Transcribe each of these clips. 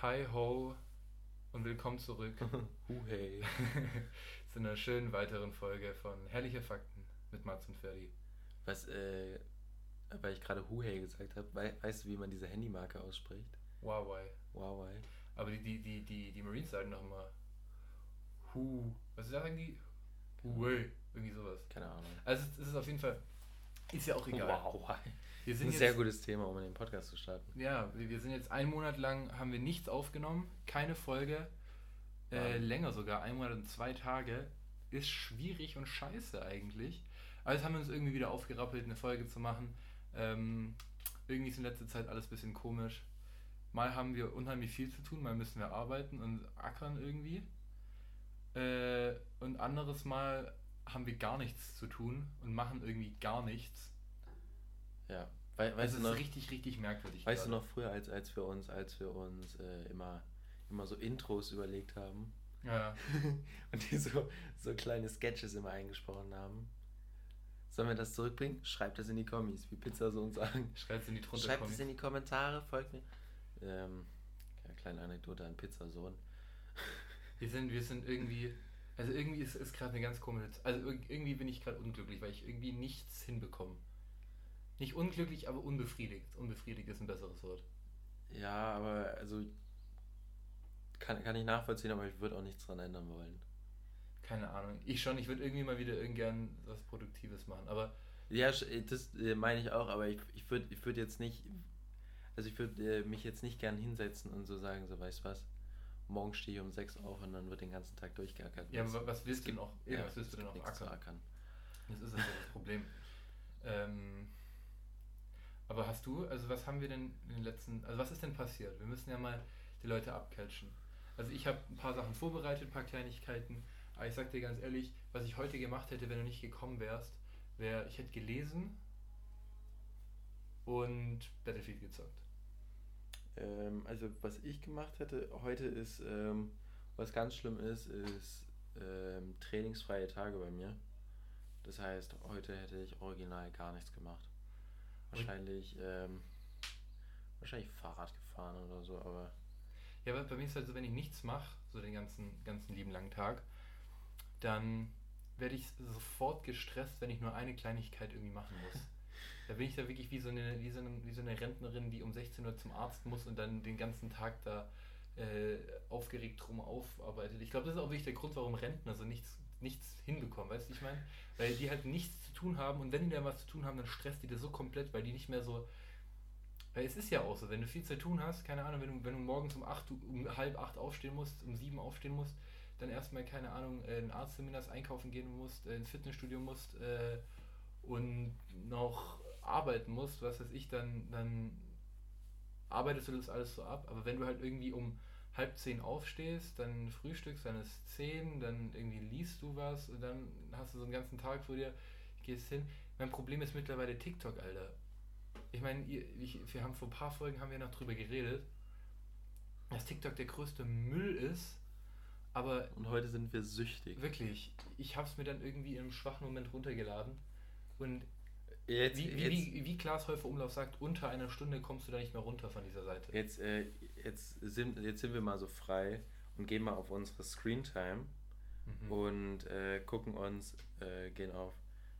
Hi ho und willkommen zurück Hu hey. zu einer schönen weiteren Folge von Herrliche Fakten mit Mats und Ferdi. Was, äh, weil ich gerade Hu hey gesagt habe, wei weißt du, wie man diese Handymarke ausspricht? Huawei. Huawei. Aber die, die, die, die, die Marines sagen noch immer Hu. Was sagen die? Huawei. Irgendwie sowas. Keine Ahnung. Also es ist auf jeden Fall. Ist ja auch egal. Huawei. Wir sind ein jetzt, sehr gutes Thema, um in den Podcast zu starten. Ja, wir sind jetzt einen Monat lang, haben wir nichts aufgenommen, keine Folge, äh, Nein. länger sogar, ein Monat und zwei Tage. Ist schwierig und scheiße eigentlich. Aber jetzt haben wir uns irgendwie wieder aufgerappelt, eine Folge zu machen. Ähm, irgendwie ist in letzter Zeit alles ein bisschen komisch. Mal haben wir unheimlich viel zu tun, mal müssen wir arbeiten und ackern irgendwie. Äh, und anderes Mal haben wir gar nichts zu tun und machen irgendwie gar nichts. Ja. We weißt, Also du es noch, ist richtig, richtig merkwürdig. weißt du gerade. noch früher, als, als wir uns, als wir uns äh, immer, immer so Intros überlegt haben Ja. und die so, so kleine Sketches immer eingesprochen haben? Sollen wir das zurückbringen? Schreibt das in die Kommis, wie Pizzasohn sagen. Schreibt in die drunter Schreibt es in die Kommentare, folgt mir. Ähm, ja, kleine Anekdote an Pizzasohn. Wir sind, wir sind irgendwie, also irgendwie ist, ist gerade eine ganz komische, also irg- irgendwie bin ich gerade unglücklich, weil ich irgendwie nichts hinbekomme. Nicht unglücklich, aber unbefriedigt. Unbefriedigt ist ein besseres Wort. Ja, aber also kann, kann ich nachvollziehen, aber ich würde auch nichts dran ändern wollen. Keine Ahnung. Ich schon, ich würde irgendwie mal wieder irgendwann was Produktives machen, aber Ja, sch- das äh, meine ich auch, aber ich, ich würde ich würd jetzt nicht, also ich würde äh, mich jetzt nicht gern hinsetzen und so sagen, so weißt du was, morgen stehe ich um 6 auf und dann wird den ganzen Tag durchgeackert. ja, aber was willst du gibt- noch? Ja, was willst du denn noch ackern? ackern. Das ist also das Problem. Ähm, aber hast du, also was haben wir denn in den letzten, also was ist denn passiert? Wir müssen ja mal die Leute abcatchen. Also ich habe ein paar Sachen vorbereitet, ein paar Kleinigkeiten, aber ich sag dir ganz ehrlich, was ich heute gemacht hätte, wenn du nicht gekommen wärst, wäre, ich hätte gelesen und Battlefield gezockt. Ähm, also was ich gemacht hätte heute ist, ähm, was ganz schlimm ist, ist ähm, trainingsfreie Tage bei mir. Das heißt, heute hätte ich original gar nichts gemacht. Wahrscheinlich, ähm, wahrscheinlich Fahrrad gefahren oder so, aber Ja, aber bei mir ist halt so, wenn ich nichts mache, so den ganzen, ganzen lieben langen Tag, dann werde ich sofort gestresst, wenn ich nur eine Kleinigkeit irgendwie machen muss. Da bin ich da wirklich wie so eine, wie so eine, wie so eine Rentnerin, die um 16 Uhr zum Arzt muss und dann den ganzen Tag da äh, aufgeregt drum aufarbeitet. Ich glaube, das ist auch wirklich der Grund, warum Rentner so nichts, nichts hinbekommen, weißt du, ich meine? Weil die halt nichts zu tun haben und wenn die dann was zu tun haben, dann stresst die das so komplett, weil die nicht mehr so, weil es ist ja auch so, wenn du viel zu tun hast, keine Ahnung, wenn du, wenn du morgens um, acht, um halb acht aufstehen musst, um sieben aufstehen musst, dann erstmal, keine Ahnung, äh, einen Arzttermin hast, einkaufen gehen musst, äh, ins Fitnessstudio musst äh, und noch arbeiten musst, was weiß ich, dann, dann arbeitest du das alles so ab. Aber wenn du halt irgendwie um halb zehn aufstehst, dann frühstückst, dann ist zehn, dann irgendwie liest du was und dann hast du so einen ganzen Tag vor dir, gehst hin. Mein Problem ist mittlerweile TikTok, Alter. Ich meine, wir haben vor ein paar Folgen haben wir noch drüber geredet, dass TikTok der größte Müll ist, aber und heute sind wir süchtig. wirklich, ich habe es mir dann irgendwie im schwachen Moment runtergeladen und Jetzt, wie, wie, jetzt, wie, wie Klaas Häufer Umlauf sagt, unter einer Stunde kommst du da nicht mehr runter von dieser Seite. jetzt, äh, jetzt, sind, jetzt sind wir mal so frei und gehen mal auf unsere Screentime Mhm. und äh, gucken uns, äh, gehen auf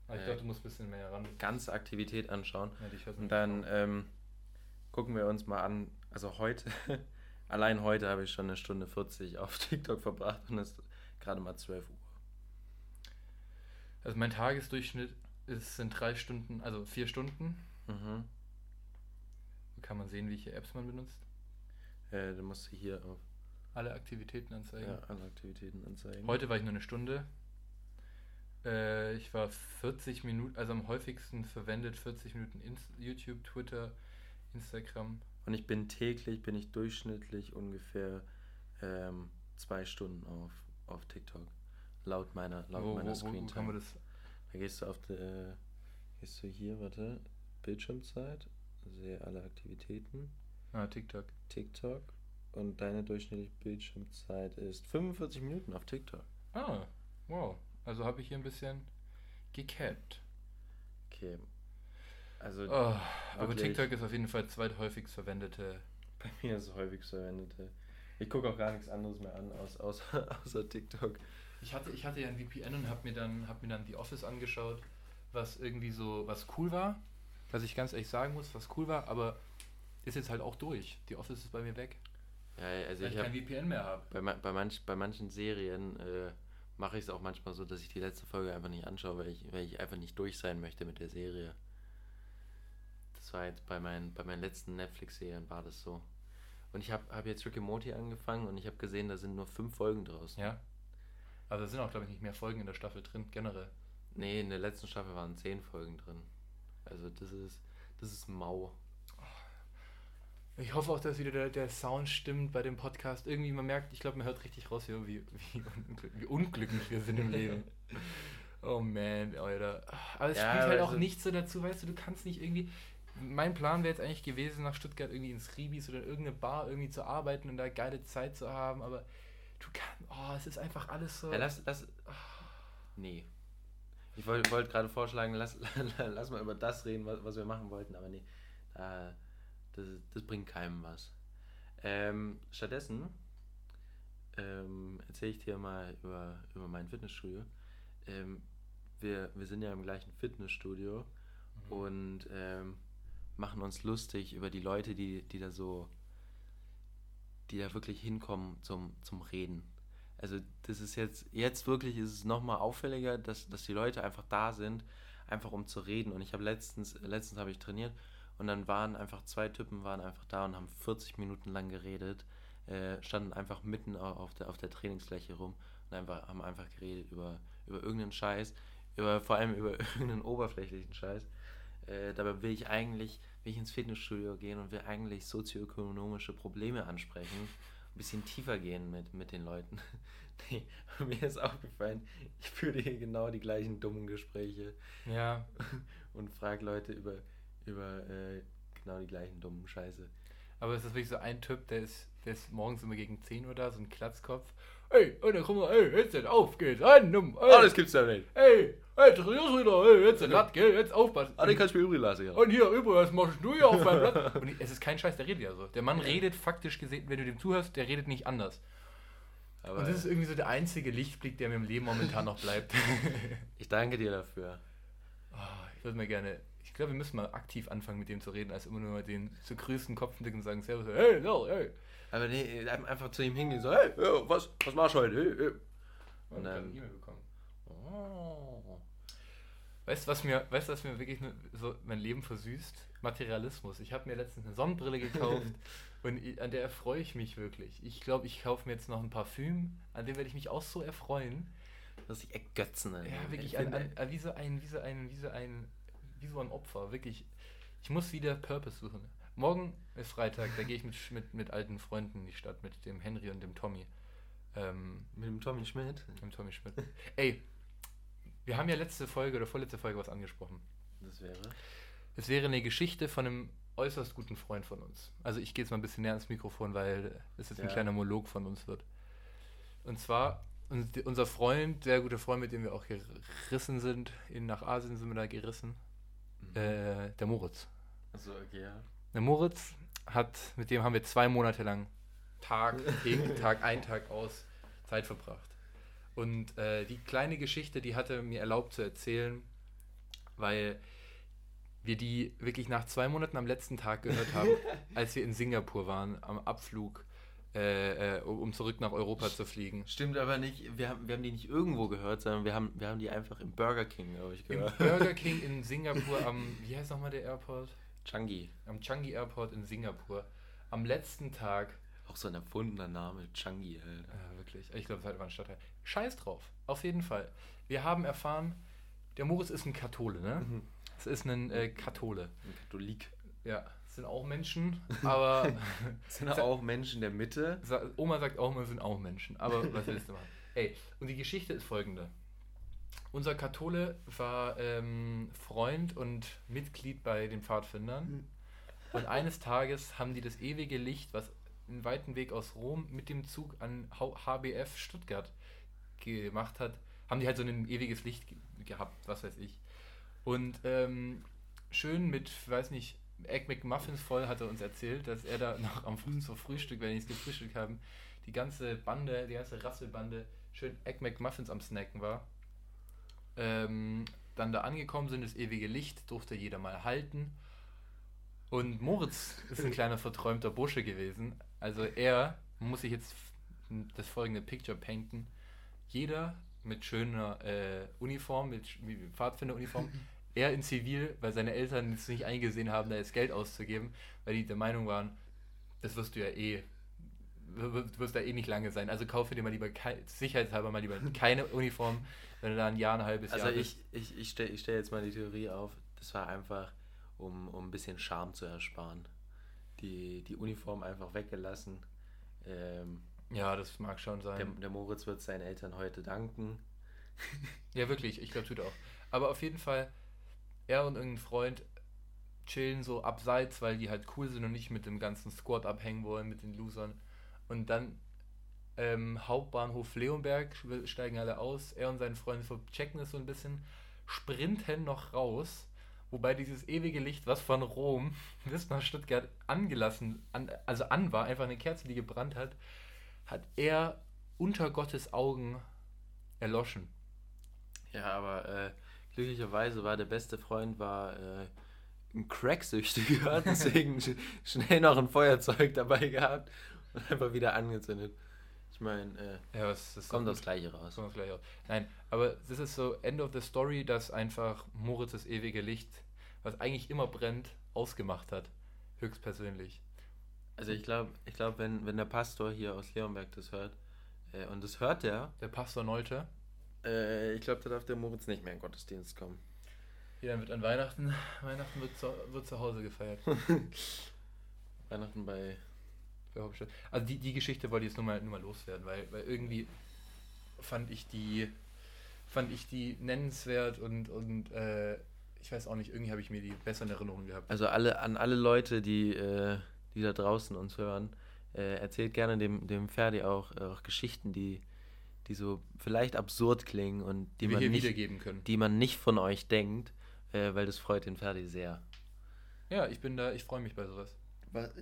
Aber ich äh, glaube, du musst ein bisschen mehr ran. ganze Aktivität anschauen. Ja, Und dann ähm, gucken wir uns mal an, also heute, allein heute habe ich schon eine Stunde 40 auf TikTok verbracht und es ist gerade mal 12 Uhr. Also mein Tagesdurchschnitt ist, sind drei Stunden, also vier Stunden. Mhm. Kann man sehen, welche Apps man benutzt. Äh, du musst hier auf Alle Aktivitäten anzeigen. ja, alle Aktivitäten anzeigen. Heute war ich nur eine Stunde. Äh, ich war 40 Minuten, also am häufigsten verwendet 40 Minuten Ins YouTube, Twitter, Instagram. Und ich bin täglich, bin ich durchschnittlich ungefähr ähm, zwei Stunden auf, auf TikTok. Laut meiner, laut Wo, meiner wo, wo, wo kann man Screentime. das? Da gehst du auf die, äh, gehst du hier, warte, Bildschirmzeit, sehe alle Aktivitäten, Ah, TikTok. TikTok und deine durchschnittliche Bildschirmzeit ist 45 Minuten auf TikTok. Ah, wow. Also habe ich hier ein bisschen gecapped. Okay. Also Oh, aber. TikTok ist auf jeden Fall zweithäufigst verwendete. bei mir ist es häufig verwendete Ich gucke auch gar nichts anderes mehr an, aus, außer, außer TikTok. Ich hatte, ich hatte ja ein VPN und habe mir, dann, hab mir dann The Office angeschaut, was irgendwie so, was cool war, was ich ganz ehrlich sagen muss, was cool war, aber ist jetzt halt auch durch. The Office ist bei mir weg. Ja, also weil ich, ich kein VPN mehr habe. bei, bei, manch, bei manchen Serien äh, mache ich es auch manchmal so, dass ich die letzte Folge einfach nicht anschaue, weil ich, weil ich einfach nicht durch sein möchte mit der Serie. Das war jetzt bei meinen, bei meinen letzten Netflix-Serien war das so. Und ich habe hab jetzt Rick and Morty angefangen und ich habe gesehen, da sind nur fünf Folgen draußen. Ja. Aber da sind auch, glaube ich, nicht mehr Folgen in der Staffel drin, generell. Nee, in der letzten Staffel waren zehn Folgen drin. Also das ist, das ist mau. Ich hoffe auch, dass wieder der, der Sound stimmt bei dem Podcast. Irgendwie, man merkt, ich glaube, man hört richtig raus, wie, wie, wie, unglück, wie unglücklich wir sind im Leben. Oh man, Alter. Aber es Ja, spielt halt auch so- nicht so dazu, weißt du, du kannst nicht irgendwie. Mein Plan wäre jetzt eigentlich gewesen, nach Stuttgart irgendwie ins Ribis oder in irgendeine Bar irgendwie zu arbeiten und da geile Zeit zu haben, aber du kannst. Oh, es ist einfach alles so. Ja, lass, lass. Nee. Ich wollte wollt gerade vorschlagen, lass, lass mal über das reden, was, was wir machen wollten, aber nee. Da, das, das bringt keinem was. Ähm, stattdessen ähm, erzähle ich dir mal über, über mein Fitnessstudio. Ähm, wir, wir sind ja im gleichen Fitnessstudio Mhm. und ähm, machen uns lustig über die Leute, die, die da so, die da wirklich hinkommen zum, zum Reden. Also das ist jetzt, jetzt wirklich ist es nochmal auffälliger, dass, dass die Leute einfach da sind, einfach um zu reden. Und ich habe letztens, letztens habe ich trainiert und dann waren einfach zwei Typen waren einfach da und haben 40 Minuten lang geredet, äh, standen einfach mitten au- auf der, auf der Trainingsfläche rum und einfach, haben einfach geredet über, über irgendeinen Scheiß, über, vor allem über irgendeinen oberflächlichen Scheiß. Äh, dabei will ich eigentlich, will ich ins Fitnessstudio gehen und will eigentlich sozioökonomische Probleme ansprechen, ein bisschen tiefer gehen mit, mit den Leuten. nee, mir ist aufgefallen, ich führe hier genau die gleichen dummen Gespräche Ja, und frage Leute über, über äh, genau die gleichen dummen Scheiße. aber es ist wirklich so ein Typ, der ist, der ist morgens immer gegen 10 Uhr da, so ein Klatzkopf. Ey, Alter, guck mal, ey, jetzt auf geht's, an, um, ey, gibt's da nicht. ey, ey, trainierst wieder, ey, jetzt Latt, gell, jetzt aufpassen. Ah, den kannst du mir übrig lassen, ja. Und hier, übrigens, was machst du hier auf meinem Platz? Und es ist kein Scheiß, der redet ja so. Der Mann redet faktisch gesehen, wenn du dem zuhörst, der redet nicht anders. Aber Und das ist irgendwie so der einzige Lichtblick, der mir im Leben momentan noch bleibt. ich danke dir dafür. Ah, ich würde mir gerne, ich glaube, wir müssen mal aktiv anfangen, mit dem zu reden, als immer nur den zu grüßen Kopfnicken und sagen, Servus, hey, no, hey. Aber nee, einfach zu ihm hingehen, so, hey, ja, was, was machst du heute? Hey, hey. Und Und dann eine E-Mail bekommen. Oh. Weißt du, was mir, weißt, was mir wirklich so mein Leben versüßt? Materialismus. Ich habe mir letztens eine Sonnenbrille gekauft und an der erfreue ich mich wirklich. Ich glaube, ich kaufe mir jetzt noch ein Parfüm, an dem werde ich mich auch so erfreuen. Das sich ergötzen. Alter. Ja, wirklich, Ich an, an, an, wie, so ein, wie, so ein, wie, so ein, wie so ein Opfer, wirklich. Ich muss wieder Purpose suchen. Morgen ist Freitag, da gehe ich mit, mit, mit alten Freunden in die Stadt, mit dem Henry und dem Tommy. Ähm, Mit dem Tommy Schmidt. dem Tommy Schmidt. Ey, wir haben ja letzte Folge oder vorletzte Folge was angesprochen. Das wäre. Es wäre eine Geschichte von einem äußerst guten Freund von uns. Also ich gehe jetzt mal ein bisschen näher ans Mikrofon, weil es jetzt ein Ja. kleiner Monolog von uns wird. Und zwar uns- unser Freund, sehr guter Freund, mit dem wir auch gerissen sind, in, nach Asien sind wir da gerissen, Mhm. äh, der Moritz. Achso, okay, ja. Der Moritz hat, mit dem haben wir zwei Monate lang Tag, in, Tag ein, Tag aus Zeit verbracht. Und äh, die kleine Geschichte, die hatte mir erlaubt zu erzählen, weil wir die wirklich nach zwei Monaten am letzten Tag gehört haben, als wir in Singapur waren, am Abflug, äh, äh, um zurück nach Europa zu fliegen. Stimmt aber nicht, wir haben, wir haben die nicht irgendwo gehört, sondern wir haben, wir haben die einfach im Burger King, glaube ich, Im gehört. Burger King in Singapur am, wie heißt nochmal der Airport? Changi. Am Changi Airport in Singapur. Am letzten Tag Auch so ein erfundener Name, Changi, Alter. Ja, wirklich. Ich glaube, es war ein Stadtteil. Scheiß drauf. Auf jeden Fall. Wir haben erfahren, der Moritz ist ein Kathole, ne? Mhm. Es ist ein äh, Kathole. Ein Katholik. Ja, es sind auch Menschen, aber Sind auch Menschen der Mitte. Oma sagt auch, wir sind auch Menschen. Aber was willst du machen? Ey, und die Geschichte ist folgende. Unser Kathole war ähm, Freund und Mitglied bei den Pfadfindern. Und eines Tages haben die das ewige Licht, was einen weiten Weg aus Rom mit dem Zug an HBF Stuttgart gemacht hat, haben die halt so ein ewiges Licht ge gehabt, was weiß ich. Und ähm, schön mit, weiß nicht, Egg McMuffins voll, hat er uns erzählt, dass er da noch am Früh zum Frühstück, wenn die es gefrühstückt haben, die ganze Bande, die ganze Rasselbande schön Egg McMuffins am Snacken war. Ähm, dann da angekommen sind, das ewige Licht durfte jeder mal halten. Und Moritz ist ein kleiner verträumter Bursche gewesen. Also er muss sich jetzt das folgende Picture painten. Jeder mit schöner äh, Uniform, mit Pfadfinderuniform, er in Zivil, weil seine Eltern es nicht eingesehen haben, da jetzt Geld auszugeben, weil die der Meinung waren, das wirst du ja eh, du wirst da eh nicht lange sein. Also kaufe dir mal lieber, sicherheitshalber mal lieber keine Uniform, wenn du da ein Jahr, ein halbes also Jahr bist. Also ich, ich, ich stelle ich stell jetzt mal die Theorie auf, das war einfach, um, um ein bisschen Charme zu ersparen. Die, die Uniform einfach weggelassen. Ähm, ja, das mag schon sein. Der, der Moritz wird seinen Eltern heute danken. ja, wirklich, ich glaube, tut auch. Aber auf jeden Fall, er und irgendein Freund chillen so abseits, weil die halt cool sind und nicht mit dem ganzen Squad abhängen wollen, mit den Losern. Und dann ähm, Hauptbahnhof Leonberg steigen alle aus. Er und sein Freund checken es so ein bisschen, sprinten noch raus. Wobei dieses ewige Licht, was von Rom bis nach Stuttgart angelassen, an, also an war, einfach eine Kerze, die gebrannt hat, hat er unter Gottes Augen erloschen. Ja, aber äh, glücklicherweise war der beste Freund war äh, ein Cracksüchtiger, deswegen schnell noch ein Feuerzeug dabei gehabt und einfach wieder angezündet. Ich meine, äh, ja, kommt das Gleiche raus. Kommt das Gleiche raus. Nein, aber das ist so End of the Story, dass einfach Moritz das ewige Licht, was eigentlich immer brennt, ausgemacht hat. Höchstpersönlich. Also ich glaube, ich glaub, wenn, wenn der Pastor hier aus Leonberg das hört, äh, und das hört der. Der Pastor Neute. Äh, ich glaube, da darf der Moritz nicht mehr in Gottesdienst kommen. Ja, dann wird an Weihnachten, Weihnachten wird zu, wird zu Hause gefeiert. Weihnachten bei, bei Hauptstadt. Also die, die Geschichte wollte ich jetzt nur mal, nur mal loswerden, weil, weil irgendwie fand ich die fand ich die nennenswert und, und äh, ich weiß auch nicht, irgendwie habe ich mir die besser in Erinnerung gehabt. Also alle an alle Leute, die äh, die da draußen uns hören, äh, erzählt gerne dem, dem Ferdi auch, äh, auch Geschichten, die, die so vielleicht absurd klingen und die, die man, nicht, wiedergeben können. die man nicht von euch denkt, äh, weil das freut den Ferdi sehr. Ja, ich bin da, ich freue mich bei sowas.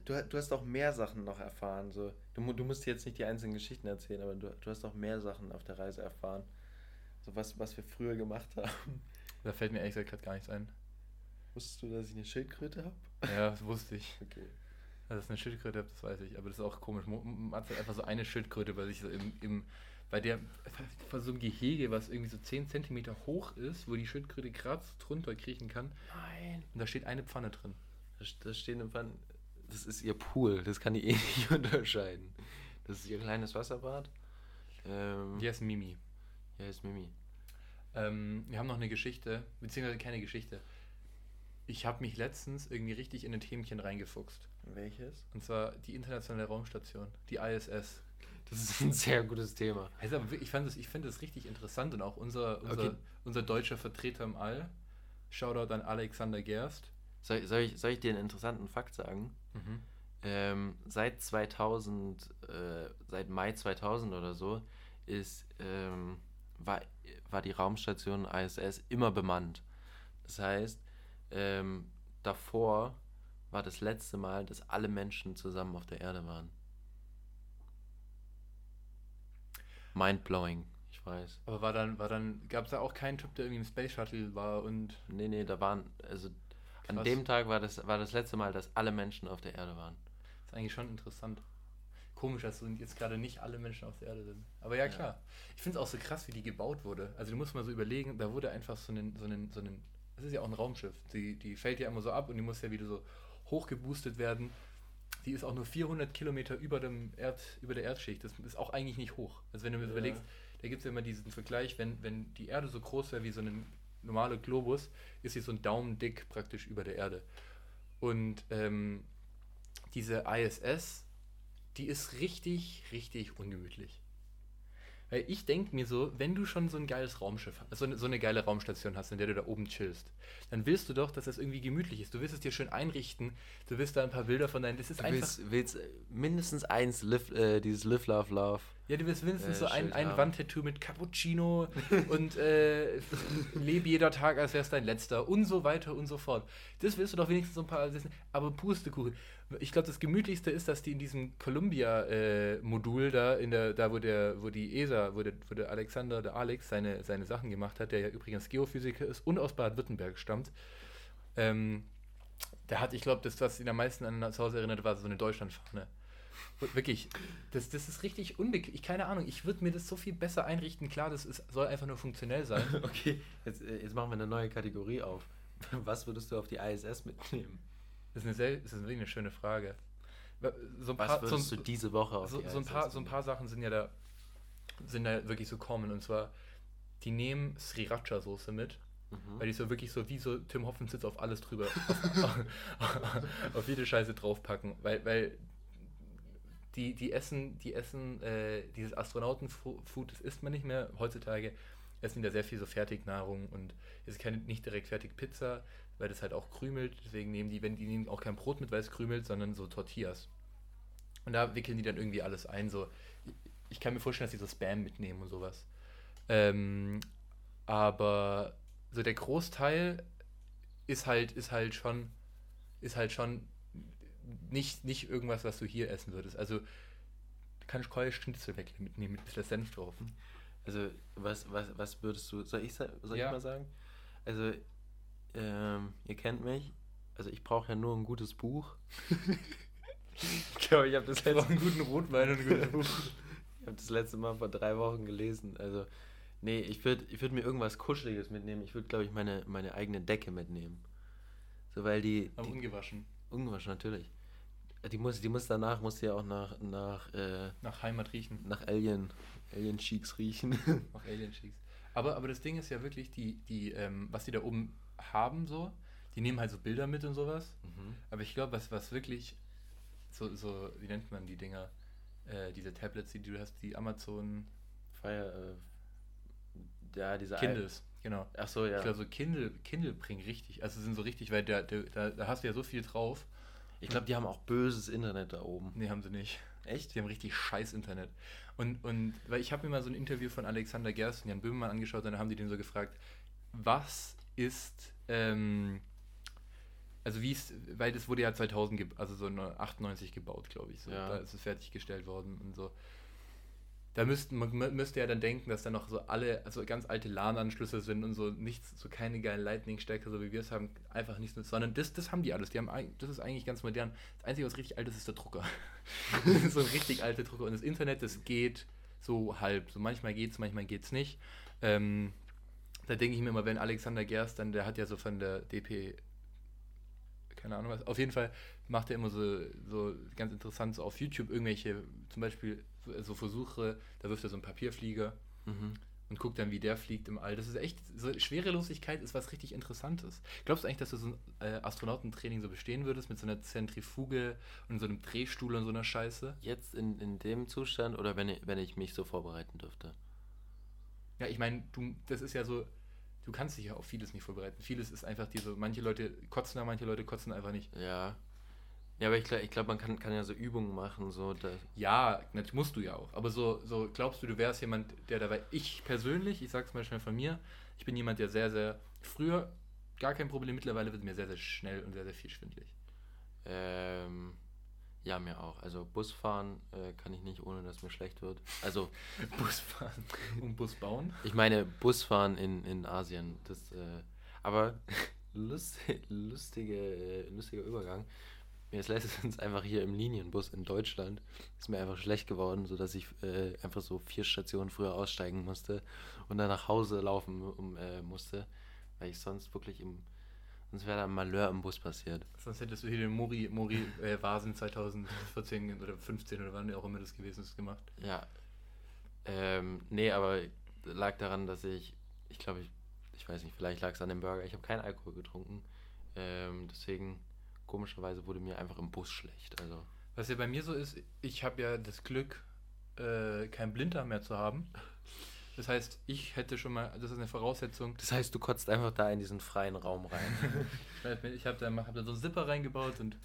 Du, du hast auch mehr Sachen noch erfahren. So. Du, du musst jetzt nicht die einzelnen Geschichten erzählen, aber du, du hast auch mehr Sachen auf der Reise erfahren. So was, was wir früher gemacht haben. Da fällt mir ehrlich gesagt gerade gar nichts ein. Wusstest du, dass ich eine Schildkröte habe? Ja, das wusste ich. Okay. Dass es eine Schildkröte hat, das weiß ich. Aber das ist auch komisch. Man hat einfach so eine Schildkröte bei sich so im, im bei der vor so einem Gehege, was irgendwie so 10 cm hoch ist, wo die Schildkröte gerade drunter kriechen kann. Nein. Und da steht eine Pfanne drin. Da steht eine Pfanne. Das ist ihr Pool. Das kann die eh nicht unterscheiden. Das ist ihr kleines Wasserbad. Ähm, die heißt Mimi. Die heißt Mimi. Ähm, wir haben noch eine Geschichte, beziehungsweise keine Geschichte. Ich habe mich letztens irgendwie richtig in ein Themchen reingefuchst. Welches? Und zwar die internationale Raumstation, die ISS. Das ist ein sehr gutes Thema. Also ich, fand das, ich finde das richtig interessant und auch unser, unser, okay. unser deutscher Vertreter im All, Shoutout an Alexander Gerst. Soll, soll, ich, soll ich dir einen interessanten Fakt sagen? Mhm. Ähm, seit 2000, äh, seit Mai 2000 oder so, ist, ähm, war, war die Raumstation ISS immer bemannt. Das heißt, ähm, davor war das letzte Mal, dass alle Menschen zusammen auf der Erde waren. Mindblowing, ich weiß. Aber war dann, war dann, gab es da auch keinen Typ, der irgendwie im Space Shuttle war und. Nee, nee, da waren, also Krass. an dem Tag war das, war das letzte Mal, dass alle Menschen auf der Erde waren. Das ist eigentlich schon interessant. Komisch, dass jetzt gerade nicht alle Menschen auf der Erde sind. Aber ja, klar. Ja. Ich finde es auch so krass, wie die gebaut wurde. Also du musst mal so überlegen, da wurde einfach so ein, so ein, so ein, das ist ja auch ein Raumschiff. Die, die fällt ja immer so ab und die muss ja wieder so hochgeboostet werden. Die ist auch nur 400 Kilometer über, dem Erd, über der Erdschicht. Das ist auch eigentlich nicht hoch. Also wenn du mir ja. überlegst, da gibt es ja immer diesen Vergleich, wenn, wenn die Erde so groß wäre wie so ein normaler Globus, ist sie so ein Daumen dick praktisch über der Erde. Und ähm, diese ISS, die ist richtig, richtig ungemütlich. Weil ich denke mir so, wenn du schon so ein geiles Raumschiff so eine, so eine geile Raumstation hast, in der du da oben chillst, dann willst du doch, dass das irgendwie gemütlich ist. Du willst es dir schön einrichten, du willst da ein paar Bilder von deinen. Das ist du einfach. Willst, willst mindestens eins, live, äh, dieses Live, Love, Love. Ja, du willst wenigstens äh, so ein, ein. Wandtattoo mit Cappuccino und äh, lebe jeder Tag, als wäre es dein letzter und so weiter und so fort. Das willst du doch wenigstens so ein paar. Aber Pustekuchen. Ich glaube, das Gemütlichste ist, dass die in diesem Columbia-Modul da, in der, da wo der, wo die ESA, wo der, wo der Alexander, der Alex seine, seine Sachen gemacht hat, der ja übrigens Geophysiker ist und aus Baden-Württemberg stammt. Ähm, der hat, ich glaube, das, was ihn am meisten an das Haus erinnert, war so eine Deutschlandfahne. Wirklich, das, das ist richtig unbequem. Ich keine Ahnung, ich würde mir das so viel besser einrichten. Klar, das ist, soll einfach nur funktionell sein. Okay, jetzt, äh, jetzt machen wir eine neue Kategorie auf. Was würdest du auf die ISS mitnehmen? Das ist eine, sehr, das ist wirklich eine schöne Frage. So ein Was paar, würdest so, du diese Woche auf so, so, ein paar, so ein paar Sachen sind ja da, sind da wirklich so common. Und zwar, die nehmen Sriracha-Soße mit, Mhm. weil die so wirklich so wie so Tim Hoffensitz auf alles drüber, auf, auf jede Scheiße draufpacken. Weil, weil die, die essen, die essen äh, dieses Astronautenfood, das isst man nicht mehr. Heutzutage essen da sehr viel so Fertignahrung und es ist keine, nicht direkt fertig Pizza, weil das halt auch krümelt. Deswegen nehmen die, wenn die nehmen auch kein Brot mit, weil es krümelt, sondern so Tortillas. Und da wickeln die dann irgendwie alles ein. So, ich kann mir vorstellen, dass die so Spam mitnehmen und sowas. Ähm, aber so der Großteil ist halt, ist halt schon, ist halt schon nicht, nicht irgendwas, was du hier essen würdest. Also kannst Keule Schnitzel weg mitnehmen mit ein bisschen Senf drauf. Also, was, was, was würdest du, soll ich, soll Ja. ich mal sagen? Also, ähm, ihr kennt mich. Also, ich brauche ja nur ein gutes Buch. ich glaube, ich habe das, letzte- einen guten Rotwein und ein gutes Buch. ich hab das letzte Mal vor drei Wochen gelesen. Also, nee, ich würde ich würd mir irgendwas Kuscheliges mitnehmen. Ich würde, glaube ich, meine, meine eigene Decke mitnehmen. So, weil die, Aber die ungewaschen. ungewaschen natürlich. Die muss, die muss danach, muss ja auch nach, nach, äh, Nach Heimat riechen. nach Alien, Alien Cheeks riechen. Nach Alien Cheeks. Aber, aber das Ding ist ja wirklich, die, die, ähm, was die da oben haben, so, die nehmen halt so Bilder mit und sowas. mhm. Aber ich glaube, was, was wirklich so, so, wie nennt man die Dinger, äh, diese Tablets, die du hast, die Amazon Fire, äh, ja, diese Kindles, genau. Ach so, ja. Ich glaube, so Kindle, Kindle bringen richtig, also sind so richtig, weil da, da, da, da hast du ja so viel drauf. Ich glaube, die haben auch böses Internet da oben. Nee, haben sie nicht. Echt? Die haben richtig scheiß Internet. Und, und weil ich habe mir mal so ein Interview von Alexander Gerst und Jan Böhmermann angeschaut und dann haben die den so gefragt, was ist, ähm, also wie ist, weil das wurde ja 2000, ge- also so 98 gebaut, glaube ich. So. Ja. Da ist es fertiggestellt worden und so. Da müssten, man mü- müsste ja dann denken, dass da noch so alle, also ganz alte LAN-Anschlüsse sind und so nichts, so keine geilen Lightning-Stecker, so wie wir es haben, einfach nichts, sondern das, das haben die alles. Die haben, das ist eigentlich ganz modern. Das Einzige, was richtig alt ist, ist der Drucker. so ein richtig alter Drucker. Und das Internet, das geht so halb. So manchmal geht's, manchmal geht's nicht. Ähm, da denke ich mir immer, wenn Alexander Gerst, dann, der hat ja so von der DP, keine Ahnung was, auf jeden Fall macht er immer so, so ganz interessant so auf YouTube irgendwelche, zum Beispiel so, Versuche, da wirft er so einen Papierflieger Mhm. und guckt dann, wie der fliegt im All. Das ist echt, so Schwerelosigkeit ist was richtig Interessantes. Glaubst du eigentlich, dass du so ein äh, Astronautentraining so bestehen würdest mit so einer Zentrifuge und so einem Drehstuhl und so einer Scheiße? Jetzt in, in dem Zustand oder wenn ich, wenn ich mich so vorbereiten dürfte? Ja, ich meine, du, das ist ja so, du kannst dich ja auf vieles nicht vorbereiten. Vieles ist einfach diese, manche Leute kotzen da, manche Leute kotzen einfach nicht. Ja. Ja, aber ich glaube, ich glaub, man kann, kann ja so Übungen machen, so dass, Ja, natürlich musst du ja auch. Aber so, so glaubst du, du wärst jemand, der dabei. Ich persönlich, ich sag's mal schnell von mir, ich bin jemand, der sehr, sehr früher gar kein Problem, mittlerweile wird mir sehr, sehr schnell und sehr, sehr viel schwindelig. ähm, ja, mir auch. Also Busfahren äh, kann ich nicht, ohne dass mir schlecht wird. Also, Bus fahren und Bus bauen. ich meine Busfahren in, in Asien. Das, äh, aber lustig, lustige, äh, lustiger Übergang. Mir ist letztens einfach hier im Linienbus in Deutschland, ist mir einfach schlecht geworden, sodass ich äh, einfach so vier Stationen früher aussteigen musste und dann nach Hause laufen um, äh, musste, weil ich sonst wirklich im, sonst wäre da ein Malheur im Bus passiert. Sonst hättest du hier den Mori, Mori äh, Vasen 2014 oder 15 oder wann auch immer das gewesen ist gemacht. Ja. Ähm, nee, aber lag daran, dass ich, ich glaube, ich, ich weiß nicht, vielleicht lag es an dem Burger. Ich habe keinen Alkohol getrunken. Ähm, deswegen, komischerweise wurde mir einfach im Bus schlecht. Also, Was ja bei mir so ist, ich habe ja das Glück, äh, kein Blinddarm mehr zu haben. Das heißt, ich hätte schon mal, das ist eine Voraussetzung, das heißt, du kotzt einfach da in diesen freien Raum rein. Ich habe da, hab da so einen Zipper reingebaut und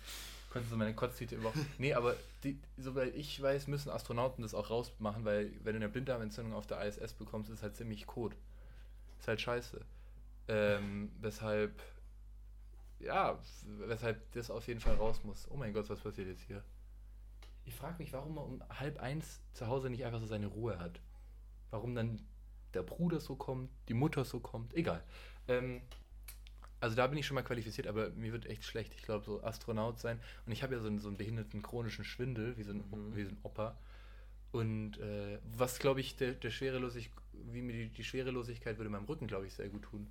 Konntest du meine Kotztüte überhaupt. Nee, aber die, soweit ich weiß, müssen Astronauten das auch rausmachen, weil wenn du eine Blinddarmentzündung auf der ISS bekommst, ist halt ziemlich kot. Ist halt scheiße. Ähm, weshalb, ja, weshalb das auf jeden Fall raus muss. Oh mein Gott, was passiert jetzt hier? Ich frage mich, warum man um halb eins zu Hause nicht einfach so seine Ruhe hat. Warum dann der Bruder so kommt, die Mutter so kommt, egal. Ähm, also da bin ich schon mal qualifiziert, aber mir wird echt schlecht. Ich glaube, so Astronaut sein. Und ich habe ja so einen, so einen behinderten chronischen Schwindel, wie so ein, Mhm. wie so ein Opa. Und äh, was, glaube ich, der, der Schwerelosig, wie mir die, die Schwerelosigkeit würde meinem Rücken, glaube ich, sehr gut tun.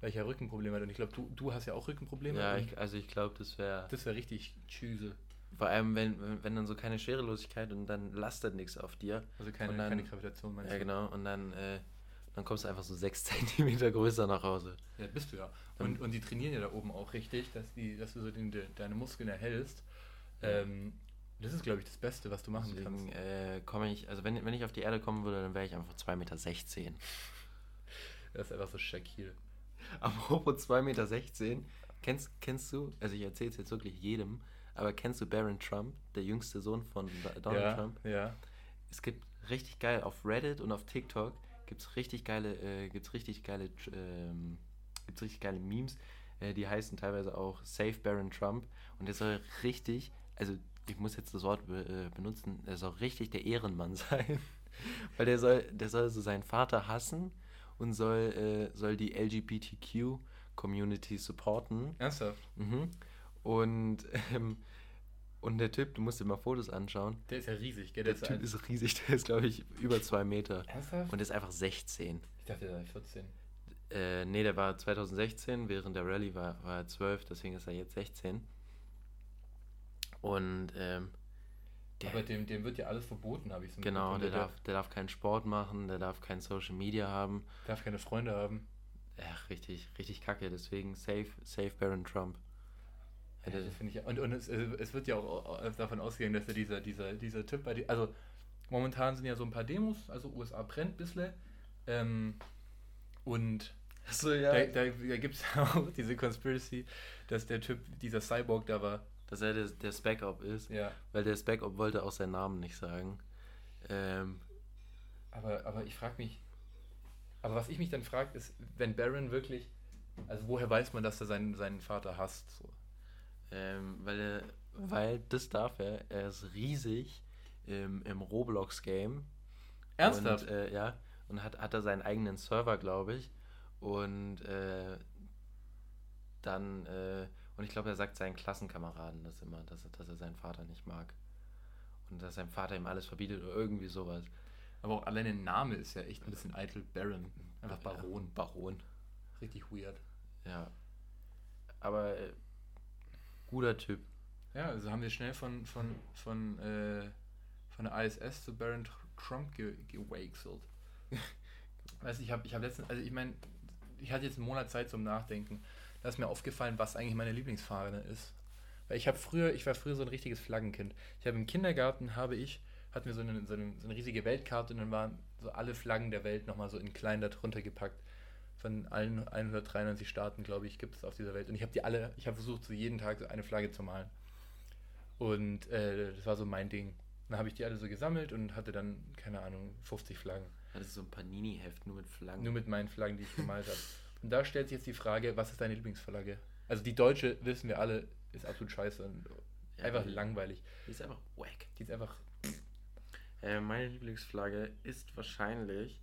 Weil ich ja Rückenprobleme hatte. Und ich glaube, du, du hast ja auch Rückenprobleme. Ja, ich, also ich glaube, das wäre. das wäre richtig tschüse. Vor allem, wenn, wenn, wenn dann so keine Schwerelosigkeit und dann lastet nichts auf dir. Also keine, dann- keine Gravitation, meinst Ja, du? genau. Und dann, äh, dann kommst du einfach so sechs Zentimeter größer nach Hause. Ja, bist du ja. Und, und die trainieren ja da oben auch richtig, dass, die, dass du so den, de, deine Muskeln erhältst. Ähm, das ist, glaube ich, das Beste, was du machen Deswegen kannst. äh, komme ich, also wenn, wenn ich auf die Erde kommen würde, dann wäre ich einfach 2,16 Meter. Das ist einfach so Shaquille. Apropos 2,16 Meter, kennst, kennst du, also ich erzähle es jetzt wirklich jedem, aber kennst du Barron Trump, der jüngste Sohn von Donald ja, Trump? Ja. Es gibt richtig geil auf Reddit und auf TikTok gibt es richtig geile, äh, gibt's richtig geile, ähm, gibt's richtig geile Memes, äh, die heißen teilweise auch Save Baron Trump und der soll richtig, also ich muss jetzt das Wort be äh, benutzen, der soll richtig der Ehrenmann sein, weil der soll, der soll so seinen Vater hassen und soll, äh, soll die LGBTQ Community supporten Ernsthaft? mhm. Und ähm, und der Typ, du musst dir mal Fotos anschauen. Der ist ja riesig, gell? Der Der ist Typ ist riesig, der ist, glaube ich, über zwei Meter. Ernsthaft? Und ist einfach 16. ich dachte, der sei 14. Äh, nee, der war 2016, während der Rallye war, war er 12, deswegen ist er jetzt 16. Und ähm, der, Aber dem, dem wird ja alles verboten, habe ich so genau, mitbekommen. der darf, der darf keinen Sport machen, der darf kein Social Media haben. darf keine Freunde haben. Ach, richtig, richtig kacke, deswegen safe, safe Baron Trump. Ja, das finde ich, und und es, es wird ja auch äh, davon ausgegangen, dass er dieser, dieser, dieser Typ bei die, also momentan sind ja so ein paar Demos, also USA brennt ein bisschen. Ähm, und Achso, da, da, da gibt es auch diese Conspiracy, dass der Typ, dieser Cyborg da war. Dass er der, der Spec-Op ist, Ja. weil der Spec-Op wollte auch seinen Namen nicht sagen. Ähm, Aber, aber ich frage mich, aber was ich mich dann frage, ist, wenn Baron wirklich, also woher weiß man, dass er seinen, seinen Vater hasst? So. Ähm, weil er, weil das darf er, er ist riesig im, im Roblox-Game. Ernsthaft? Und, äh, ja, und hat, hat er seinen eigenen Server, glaube ich. Und äh, dann, äh, und ich glaube, er sagt seinen Klassenkameraden das immer, dass er, dass er seinen Vater nicht mag. Und dass sein Vater ihm alles verbietet oder irgendwie sowas. aber auch allein der Name ist ja echt ein bisschen eitel. Baron. Einfach Baron. Ja, Baron. Richtig weird. Ja. Aber äh, guter Typ. Ja, also haben wir schnell von, von, von, äh, von der ISS zu Baron Tr- Trump ge gewechselt. weißt du, ich habe ich hab letztens, also ich meine, ich hatte jetzt einen Monat Zeit zum Nachdenken. Da ist mir aufgefallen, was eigentlich meine Lieblingsfahne ist. Weil ich habe früher, ich war früher so ein richtiges Flaggenkind. Ich habe im Kindergarten, habe ich, hatten wir so eine, so, eine, so eine riesige Weltkarte und dann waren so alle Flaggen der Welt nochmal so in klein da drunter gepackt. Von allen 193 Staaten, glaube ich, gibt es auf dieser Welt. Und ich habe die alle, ich habe versucht, so jeden Tag so eine Flagge zu malen. Und äh, das war so mein Ding. Dann habe ich die alle so gesammelt und hatte dann, keine Ahnung, 50 Flaggen. Das ist so ein Panini-Heft, nur mit Flaggen. Nur mit meinen Flaggen, die ich gemalt habe. Und da stellt sich jetzt die Frage, was ist deine Lieblingsflagge? Also die deutsche, wissen wir alle, ist absolut scheiße und Ja, einfach die- langweilig. Die ist einfach wack. Die ist einfach, Äh, meine Lieblingsflagge ist wahrscheinlich,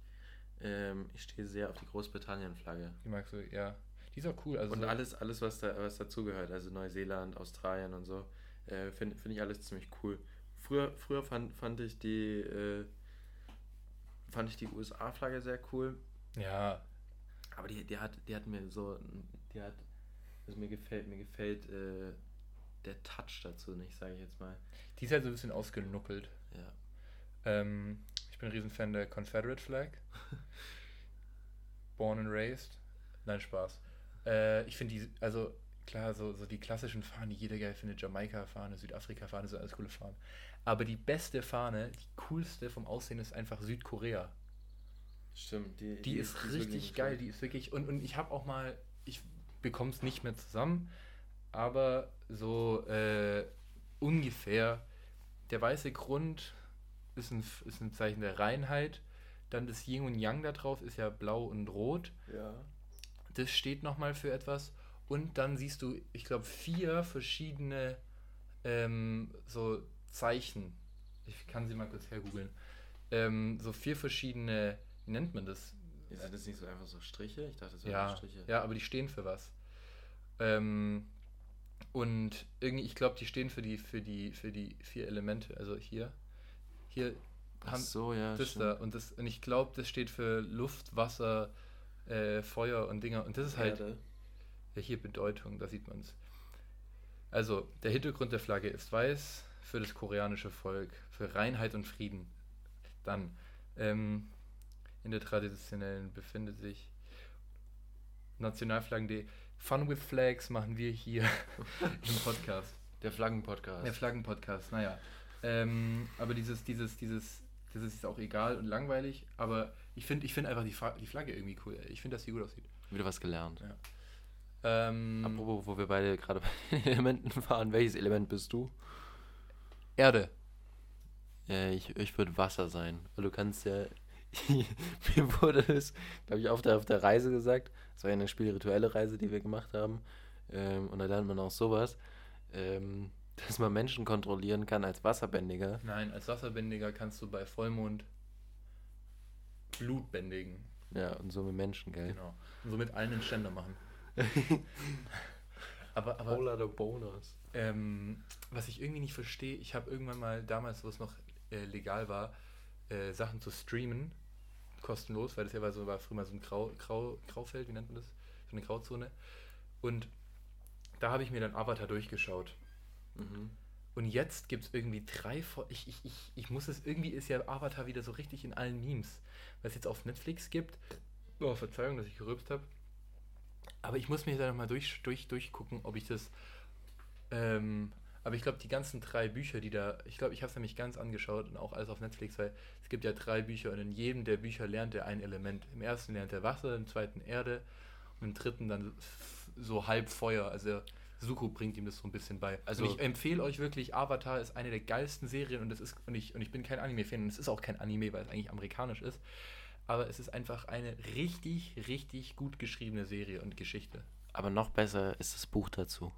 ähm, ich stehe sehr auf die Großbritannien-Flagge. die magst du, ja. Die ist auch cool. Also Und so- alles, alles was, da, was dazugehört, also Neuseeland, Australien und so, äh, finde find ich alles ziemlich cool. Früher, früher fand, fand ich die, äh, fand ich die USA-Flagge sehr cool, Ja, aber die, die hat, die hat mir so, die hat, also mir gefällt, mir gefällt äh, der Touch dazu nicht, sage ich jetzt mal. die ist halt so ein bisschen ausgenuckelt. Ja. Ähm, ich bin ein Riesenfan der Confederate Flag. Born and raised. Nein, Spaß. Äh, ich finde die, also klar, so, so die klassischen Fahnen, die jeder geil findet, Jamaika-Fahne, Südafrika-Fahne, sind alles coole Fahnen. Aber die beste Fahne, die coolste vom Aussehen ist einfach Südkorea. Stimmt, die, Die, ist, richtig geil, die ist wirklich, und, und ich habe auch mal, ich bekomme es nicht mehr zusammen, aber so, äh, ungefähr. Der weiße Grund ist ein, ist ein Zeichen der Reinheit. Dann das Yin und Yang da drauf ist ja blau und rot. Ja. Das steht nochmal für etwas. Und dann siehst du, ich glaube, vier verschiedene ähm, so Zeichen. Ich kann sie mal kurz hergoogeln. Ähm, so vier verschiedene, wie nennt man das? Sind das nicht so einfach so Striche? Ich dachte, das wären Ja, Striche. ja, aber die stehen für was. Ähm, und irgendwie, ich glaube, die stehen für die, für die, für die vier Elemente. Also hier, hier haben so, ja. das stimmt. da und das und ich glaube, das steht für Luft, Wasser, äh, Feuer und Dinger. Und das ist halt Erde. ja, hier Bedeutung, da sieht man es. Also, der Hintergrund der Flagge ist weiß für das koreanische Volk, für Reinheit und Frieden. Dann, ähm, in der traditionellen befindet sich Nationalflaggen.de. Fun with Flags machen wir hier im Podcast. Der Flaggenpodcast. Der Flaggenpodcast, naja. Ähm, aber dieses, dieses, dieses, das ist auch egal und langweilig, aber ich finde ich find einfach die, Fa die Flagge irgendwie cool. ey. Ich finde, dass die gut aussieht. Wieder was gelernt. Ähm, Apropos, wo wir beide gerade bei den Elementen waren, welches Element bist du? Erde. Ja, ich, ich würde Wasser sein. Weil du kannst ja. mir wurde es, glaube ich, auf der, auf der Reise gesagt. Das war ja eine spirituelle Reise, die wir gemacht haben. Ähm, und da lernt man auch sowas, ähm, dass man Menschen kontrollieren kann als Wasserbändiger. Nein, als Wasserbändiger kannst du bei Vollmond Blut bändigen. Ja, und so mit Menschen, gell? Genau. Und somit allen einen Ständer machen. aber aber Polar Bonus. ähm, was ich irgendwie nicht verstehe, ich habe irgendwann mal damals, wo es noch äh, legal war, äh, Sachen zu streamen, kostenlos, weil das ja war, so, war früher mal so ein Grau, Grau, Graufeld, wie nennt man das? So eine Grauzone. Und da habe ich mir dann Avatar durchgeschaut. Mhm. Und jetzt gibt es irgendwie drei Fol- ich, ich, ich, ich muss es, irgendwie ist ja Avatar wieder so richtig in allen Memes. Was es jetzt auf Netflix gibt. Oh, Verzeihung, dass ich gerülpst habe. Aber ich muss mir da nochmal durch, durch, durchgucken, ob ich das. Ähm, aber ich glaube, die ganzen drei Bücher, die da. Ich glaube, ich habe es nämlich ganz angeschaut und auch alles auf Netflix, weil es gibt ja drei Bücher und in jedem der Bücher lernt er ein Element. Im ersten lernt er Wasser, im zweiten Erde und im dritten dann so halb Feuer. Also Suko bringt ihm das so ein bisschen bei. Also Also- ich empfehle euch wirklich, Avatar ist eine der geilsten Serien und das ist und ich und ich bin kein Anime-Fan und es ist auch kein Anime, weil es eigentlich amerikanisch ist. Aber es ist einfach eine richtig, richtig gut geschriebene Serie und Geschichte. Aber noch besser ist das Buch dazu.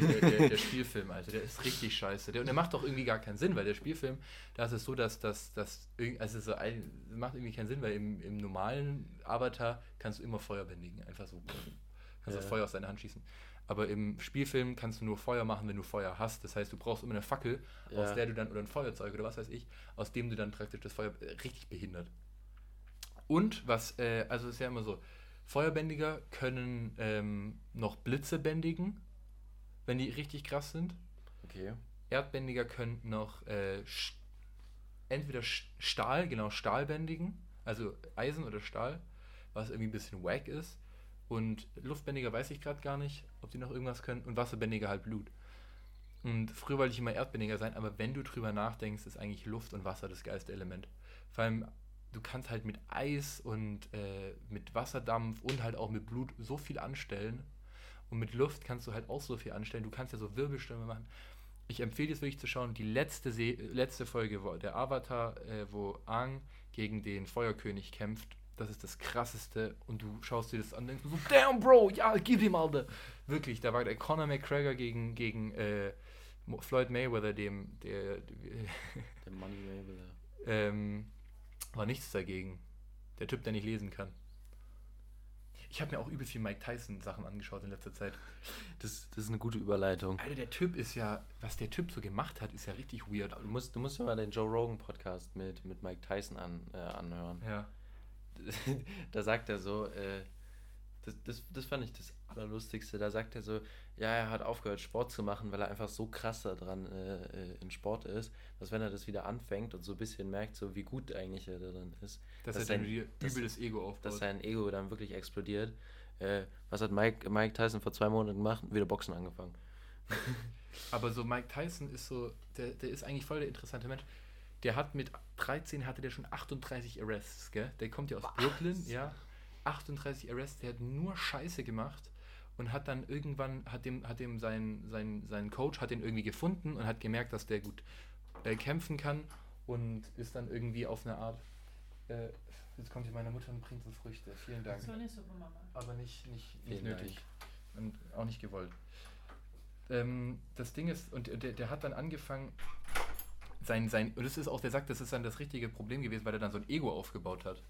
Nee, Der, der, der Spielfilm, Alter, der ist richtig scheiße. Der, und der macht doch irgendwie gar keinen Sinn, weil der Spielfilm, da ist es so, dass das, irg- also so ein, das macht irgendwie keinen Sinn, weil im, im normalen Avatar kannst du immer Feuer bändigen, einfach so. Kannst Ja. das Feuer aus deiner Hand schießen. Aber im Spielfilm kannst du nur Feuer machen, wenn du Feuer hast. Das heißt, du brauchst immer eine Fackel, aus Ja. der du dann, oder ein Feuerzeug oder was weiß ich, aus dem du dann praktisch das Feuer äh, richtig behindert. Und was, äh, also ist ja immer so, Feuerbändiger können ähm, noch Blitze bändigen, wenn die richtig krass sind. Okay. Erdbändiger können noch äh, entweder Stahl, genau Stahl bändigen, also Eisen oder Stahl, was irgendwie ein bisschen wack ist. Und Luftbändiger weiß ich gerade gar nicht, ob die noch irgendwas können. Und Wasserbändiger halt Blut. Und früher wollte ich immer Erdbändiger sein, aber wenn du drüber nachdenkst, ist eigentlich Luft und Wasser das geilste Element. Vor allem, du kannst halt mit Eis und äh, mit Wasserdampf und halt auch mit Blut so viel anstellen. Und mit Luft kannst du halt auch so viel anstellen. Du kannst ja so Wirbelstürme machen. Ich empfehle dir es wirklich zu schauen, die letzte, Se letzte Folge, der Avatar, äh, wo Aang gegen den Feuerkönig kämpft. Das ist das krasseste und du schaust dir das an und denkst so, damn Bro, ja, gib ihm Alter. Wirklich, da war der Conor McGregor gegen, gegen äh, Floyd Mayweather, dem, der, Der Money Mayweather. ähm, war nichts dagegen. Der Typ, der nicht lesen kann. Ich habe mir auch übel viel Mike Tyson Sachen angeschaut in letzter Zeit. Das, das ist eine gute Überleitung. Alter, der Typ ist ja, was der Typ so gemacht hat, ist ja richtig weird. Du musst, du musst dir mal den Joe Rogan Podcast mit, mit Mike Tyson an, äh, anhören. Ja. da sagt er so, äh, das, das, das fand ich das Allerlustigste, da sagt er so, ja, er hat aufgehört Sport zu machen, weil er einfach so krass daran äh, äh, in Sport ist, dass wenn er das wieder anfängt und so ein bisschen merkt, so wie gut eigentlich er darin ist, Dass Dass er dann sein- das Ego aufbaut. dass sein Ego dann wirklich explodiert. Äh, was hat Mike, Mike Tyson vor zwei Monaten gemacht? Wieder Boxen angefangen. Aber so Mike Tyson ist so, der, der ist eigentlich voll der interessante Mensch. Der hat mit 13 hatte der schon 38 Arrests, gell? Der kommt ja aus Was? Brooklyn, ja. 38 Arrests, der hat nur Scheiße gemacht und hat dann irgendwann, hat dem, hat dem sein, sein, sein Coach hat den irgendwie gefunden und hat gemerkt, dass der gut äh, kämpfen kann und ist dann irgendwie auf eine Art. Äh, jetzt kommt hier meine Mutter und bringt so Früchte. Vielen Dank. So eine Suppe, Mama. Aber nicht, nicht, nicht Vielen nötig. Und auch nicht gewollt. Ähm, das Ding ist, und der, der hat dann angefangen, sein, sein, und das ist auch, der sagt, das ist dann das richtige Problem gewesen, weil er dann so ein Ego aufgebaut hat.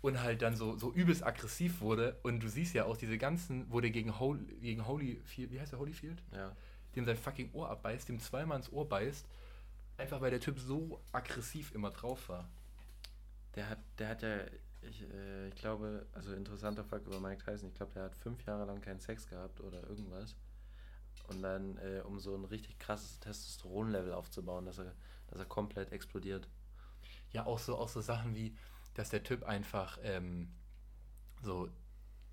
Und halt dann so, so übelst aggressiv wurde. Und du siehst ja auch diese ganzen, wo der gegen, Hol, gegen Holyfield, wie heißt der Holyfield? Ja. Dem sein fucking Ohr abbeißt, dem zweimal ins Ohr beißt. Einfach weil der Typ so aggressiv immer drauf war. Der hat, der hat ja, ich, äh, ich glaube, also interessanter Fakt über Mike Tyson, ich glaube, der hat fünf Jahre lang keinen Sex gehabt oder irgendwas. Und dann, äh, um so ein richtig krasses Testosteronlevel aufzubauen, dass er, dass er komplett explodiert. Ja, auch so, auch so Sachen wie, dass der Typ einfach ähm, so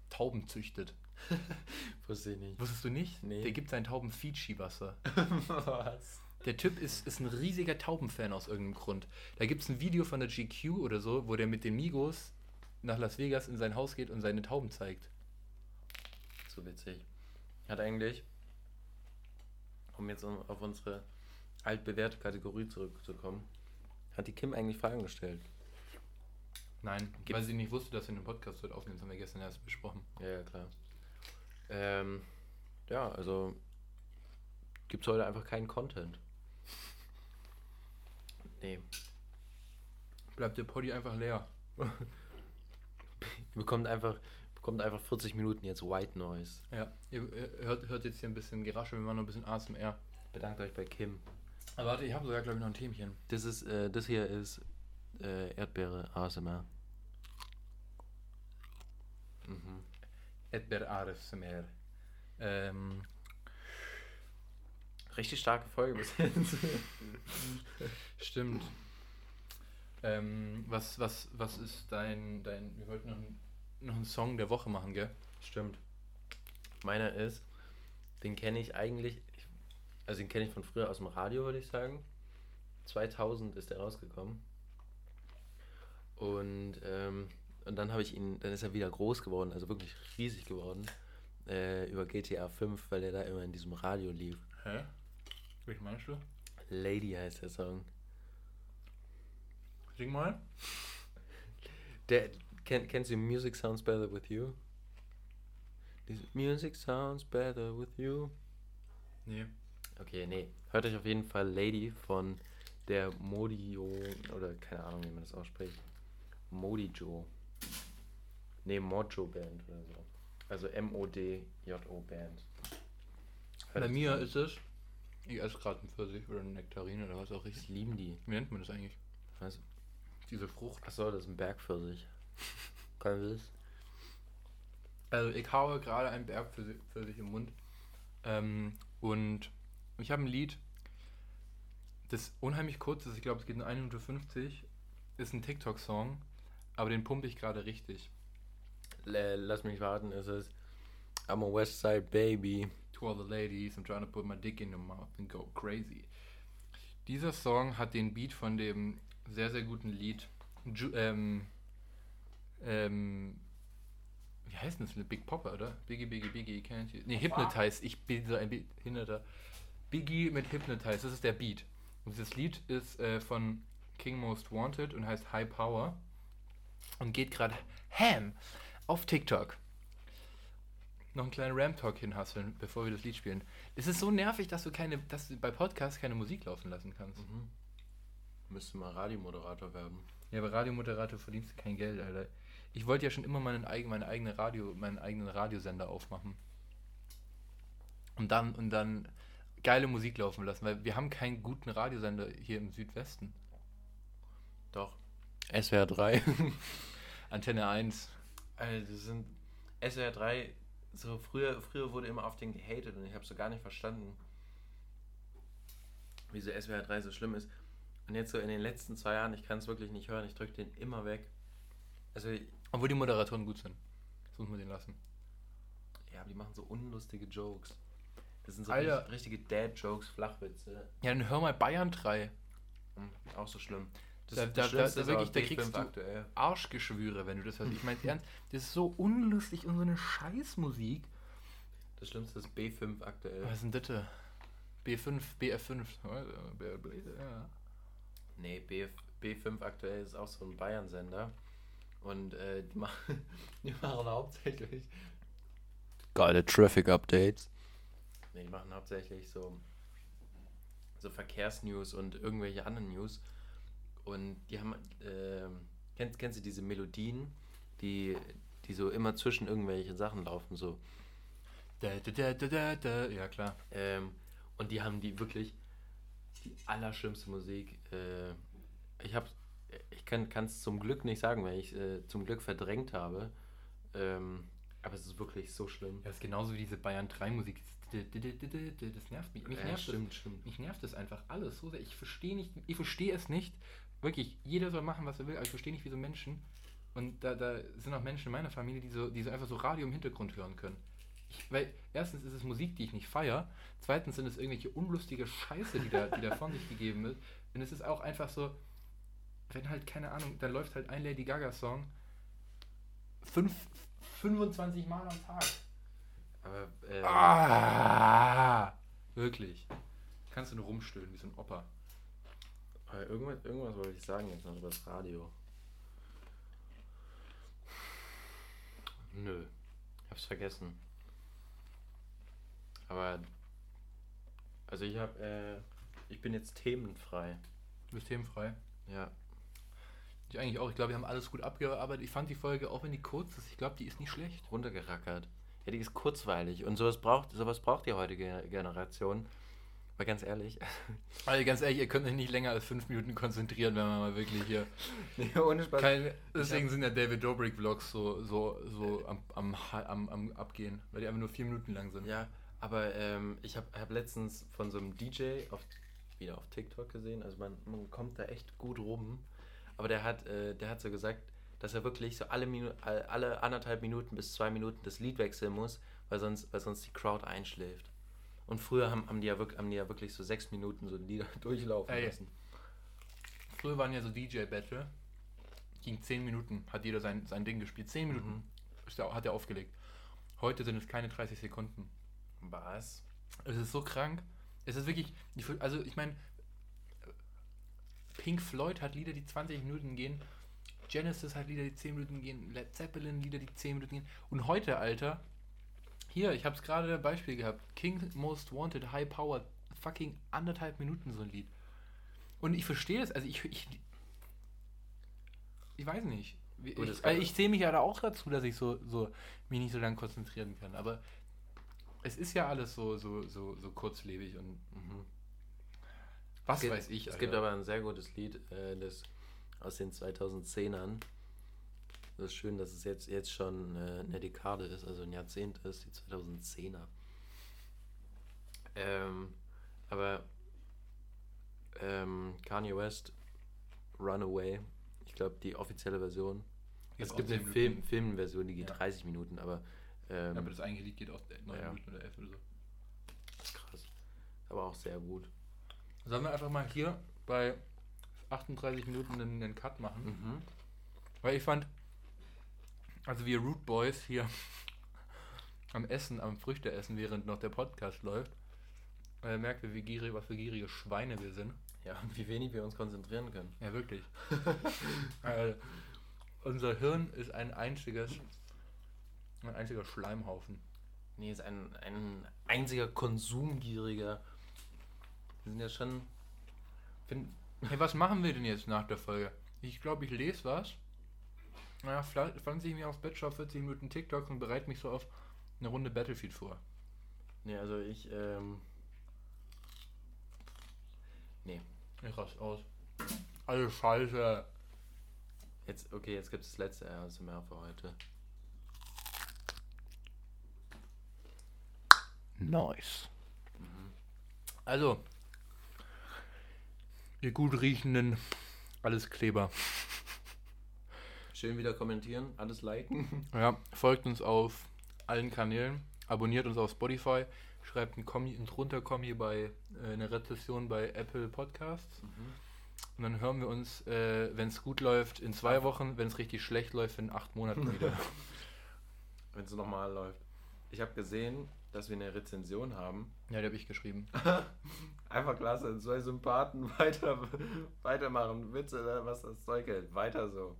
Tauben züchtet. Wusste ich nicht. Wusstest du nicht? Nee. Der gibt seinen Tauben Fiji-Wasser. Was? Der Typ ist, ist ein riesiger Taubenfan aus irgendeinem Grund. Da gibt es ein Video von der GQ oder so, wo der mit den Migos nach Las Vegas in sein Haus geht und seine Tauben zeigt. So witzig. Hat eigentlich, um jetzt auf unsere altbewährte Kategorie zurückzukommen, hat die Kim eigentlich Fragen gestellt. Nein, Gibt's- weil sie nicht wusste, dass sie einen Podcast heute aufnehmen. Das haben wir gestern erst besprochen. Ja, ja, klar. Ähm, ja, also gibt es heute einfach keinen Content. Nee. Bleibt der Poddy einfach leer. Ihr bekommt einfach, bekommt einfach 40 Minuten jetzt White Noise. Ja, ihr hört, hört jetzt hier ein bisschen Geraschel, wir machen noch ein bisschen ASMR. Bedankt euch bei Kim. Aber warte, ich habe sogar, glaube ich, noch ein Themchen. Das ist, äh, das hier ist äh, Erdbeere ASMR. Mhm. Edber ASMR. Ähm, Richtig starke Folge bis jetzt. Stimmt. Ähm, was, was, was ist dein, dein, wir wollten noch, einen- noch einen Song der Woche machen, gell? Stimmt. Meiner ist, den kenne ich eigentlich, ich- also den kenne ich von früher aus dem Radio, würde ich sagen. 2000 ist der rausgekommen. Und, ähm, und dann habe ich ihn, dann ist er wieder groß geworden, also wirklich riesig geworden, äh, über GTA 5, weil der da immer in diesem Radio lief. Hä? Welchen meinst du? Lady heißt der Song. Sing mal. Der, kenn, kennst du Music Sounds Better With You? Dieses Music Sounds Better With You. Nee. Okay, nee. Hört euch auf jeden Fall Lady von der Modio, oder keine Ahnung, wie man das ausspricht. Modijo. Nee, Mojo Band oder so. Also M-O-D-J-O Band. Hört Bei mir das ist es, ich esse gerade einen Pfirsich oder eine Nektarine oder was auch an. Ich lieben die. Wie nennt man das eigentlich? Was? Diese Frucht. Achso, das ist ein Bergpfirsich. Kann das? Also ich habe gerade einen Berg für, für sich im Mund. Ähm, und ich habe ein Lied, das unheimlich kurz ist, ich glaube es geht nur 1 Minute 50, ist ein TikTok-Song, aber den pumpe ich gerade richtig. Lass mich warten, es ist I'm a West Side Baby. To all the ladies, I'm trying to put my dick in your mouth and go crazy. Dieser Song hat den Beat von dem sehr, sehr guten Lied. Ju ähm, ähm, wie heißt denn das? Big Popper, oder? Biggie, Biggie, Biggie, can't you? Nee, Hypnotize. Ich bin so ein Behinderter. Biggie mit Hypnotize, das ist der Beat. Und dieses Lied ist äh, von King Most Wanted und heißt High Power und geht gerade ham auf TikTok. Noch einen kleinen Ram-Talk hinhasseln, bevor wir das Lied spielen. Es ist so nervig, dass du keine, dass du bei Podcasts keine Musik laufen lassen kannst. Mhm. Müsste mal Radiomoderator werden. Ja, aber Radiomoderator verdienst du kein Geld, Alter. Ich wollte ja schon immer meinen, eigen, meine eigene Radio, meinen eigenen Radiosender aufmachen. Und dann, und dann geile Musik laufen lassen, weil wir haben keinen guten Radiosender hier im Südwesten. Doch. SWR 3. Antenne 1. Also das sind SWR 3, so früher, früher wurde immer auf den gehatet und ich habe so gar nicht verstanden, wieso SWR 3 so schlimm ist. Und jetzt so in den letzten zwei Jahren, ich kann es wirklich nicht hören, ich drücke den immer weg. Also, Obwohl die Moderatoren gut sind. Das muss man den lassen. ja, aber die machen so unlustige Jokes. Das sind so Alter. richtig, richtige Dad-Jokes, Flachwitze. Ja, dann hör mal Bayern 3. Hm, Auch so schlimm. Das, Da- das da- da- Schlimmste da ist wirklich, aber da B5 kriegst du- aktuell. Arschgeschwüre, wenn du das hörst. Ich meine ernst, das ist so unlustig und so eine Scheißmusik. Das Schlimmste ist B5 aktuell. Was ist denn das? B5, BF5. Ja. Nee, B, B5 aktuell ist auch so ein Bayern-Sender. Und äh, die, machen, die machen hauptsächlich. Geile Traffic-Updates. Nee, die machen hauptsächlich so, so Verkehrsnews und irgendwelche anderen News. Und die haben. ähm, kennst, kennst du diese Melodien, die, die so immer zwischen irgendwelchen Sachen laufen? So. Da, da, da, da. Ja, klar. Ähm, und die haben die wirklich die allerschlimmste Musik. Äh, ich habe, kann es zum Glück nicht sagen, weil ich äh, zum Glück verdrängt habe. Ähm, aber es ist wirklich so schlimm. Ja, das ist genauso wie diese Bayern 3 Musik. Das nervt mich. Mich Ja, nervt stimmt, das. stimmt. Mich nervt das einfach alles so sehr. Ich verstehe nicht, ich verstehe es nicht. Wirklich, jeder soll machen, was er will, aber ich verstehe nicht, wie so Menschen. Und da, da sind auch Menschen in meiner Familie, die so, die so einfach so Radio im Hintergrund hören können. Ich, weil erstens ist es Musik, die ich nicht feiere. Zweitens sind es irgendwelche unlustige Scheiße, die da, die da von sich gegeben wird. Und es ist auch einfach so, wenn halt, keine Ahnung, da läuft halt ein Lady Gaga-Song fünf, 25 Mal am Tag. Aber äh, Ah! Wirklich. Kannst du nur rumstöhnen wie so ein Opa. irgendwas, irgendwas wollte ich sagen jetzt noch über das Radio. Nö, ich hab's vergessen. Aber also ich hab, äh, ich bin jetzt themenfrei. Du bist themenfrei. Ja. Ich eigentlich auch. Ich glaube, wir haben alles gut abgearbeitet. Ich fand die Folge, auch wenn die kurz ist, ich glaube, die ist nicht schlecht. runtergerackert. Ja, die ist kurzweilig und sowas braucht, sowas braucht die heutige Generation. Weil ganz ehrlich, Also ganz ehrlich, ihr könnt euch nicht länger als fünf Minuten konzentrieren, wenn man mal wirklich hier. nee, ohne Spaß. Keine, deswegen sind ja David Dobrik Vlogs so, so, so am, am, am, am Abgehen, weil die einfach nur vier Minuten lang sind. Ja, aber ähm, ich habe hab letztens von so einem DJ auf, wieder auf TikTok gesehen, also man, man kommt da echt gut rum, aber der hat, äh, der hat so gesagt, dass er wirklich so alle, Minu all- alle anderthalb Minuten bis zwei Minuten das Lied wechseln muss, weil sonst, weil sonst die Crowd einschläft. Und früher haben, haben, die ja wirklich, haben die ja wirklich so sechs Minuten so Lieder durchlaufen Ey. lassen. Früher waren ja so DJ-Battle. Ging zehn Minuten, hat jeder sein, sein Ding gespielt. Zehn Minuten Mhm. hat er aufgelegt. Heute sind es keine 30 Sekunden. Was? Es ist so krank. Es ist wirklich, also ich meine, Pink Floyd hat Lieder, die 20 Minuten gehen. Genesis hat Lieder, die 10 Minuten gehen. Led Zeppelin Lieder, die 10 Minuten gehen. Und heute, Alter, hier, ich habe es gerade ein Beispiel gehabt. King Most Wanted, High Power, fucking anderthalb Minuten so ein Lied. Und ich verstehe das, also ich, ich, ich weiß nicht. Gut, ich gab- ich zähle mich ja da auch dazu, dass ich so, so mich nicht so lange konzentrieren kann. Aber es ist ja alles so, so, so, so kurzlebig und Mhm. Was es gibt, weiß ich. Es Alter. gibt aber ein sehr gutes Lied, äh, das aus den 2010ern. Das ist schön, dass es jetzt, jetzt schon äh, eine Dekade ist, also ein Jahrzehnt ist, die 2010er. Ähm, aber ähm, Kanye West, Runaway, ich glaube die offizielle Version. Geht es auch gibt 10 eine. Film, Filmversion, die geht Ja. 30 Minuten, aber, ähm, Ja, aber das eigentliche Lied geht auch 9 Ja. Minuten oder 11 oder so. krass. Aber auch sehr gut. Sollen wir einfach mal hier bei 38 Minuten einen, einen Cut machen? Mhm. Weil ich fand, also wir Root Boys hier am Essen, am Früchte essen, während noch der Podcast läuft, äh, merkt ihr, wie gierig, was für gierige Schweine wir sind. Ja, und wie wenig wir uns konzentrieren können. Ja, wirklich. äh, unser Hirn ist ein einziges, ein einziger Schleimhaufen. Nee, ist ein, ein einziger konsumgieriger. Wir sind ja schon. Find, Hey, was machen wir denn jetzt nach der Folge? Ich glaube, ich lese was. Naja, ich mich aufs Bett, schaue 40 Minuten TikToks und bereite mich so auf eine Runde Battlefield vor. nee, also ich, ähm. Nee. Ich raste aus. Alles scheiße. Jetzt, okay, jetzt gibt es das letzte ASMR für heute. Nice. Also, ihr gut riechenden Alleskleber. Schön wieder kommentieren, alles liken. Ja, folgt uns auf allen Kanälen, abonniert uns auf Spotify, schreibt ein Kommi, ein drunter Kommi bei äh, eine Rezession bei Apple Podcasts. Und dann hören wir uns, äh, wenn es gut läuft, in zwei Wochen, wenn es richtig schlecht läuft, in acht Monaten wieder. Wenn es normal läuft. Ich habe gesehen, dass wir eine Rezension haben. ja, die habe ich geschrieben. Einfach klasse, zwei Sympathen weiter, weitermachen. Witze, ne, was das Zeug hält. Weiter so.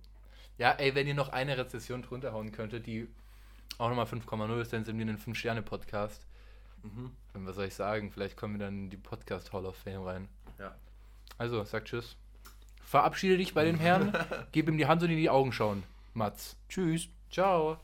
Ja, ey, wenn ihr noch eine Rezession drunter hauen könntet, die auch nochmal 5,0 ist, dann sind wir ein 5-Sterne-Podcast. Mhm. Und was soll ich sagen? Vielleicht kommen wir dann in die Podcast Hall of Fame rein. Ja. Also, sag Tschüss. Verabschiede dich bei den Herren, gib ihm die Hand und in die Augen schauen. Mats. Tschüss. Ciao.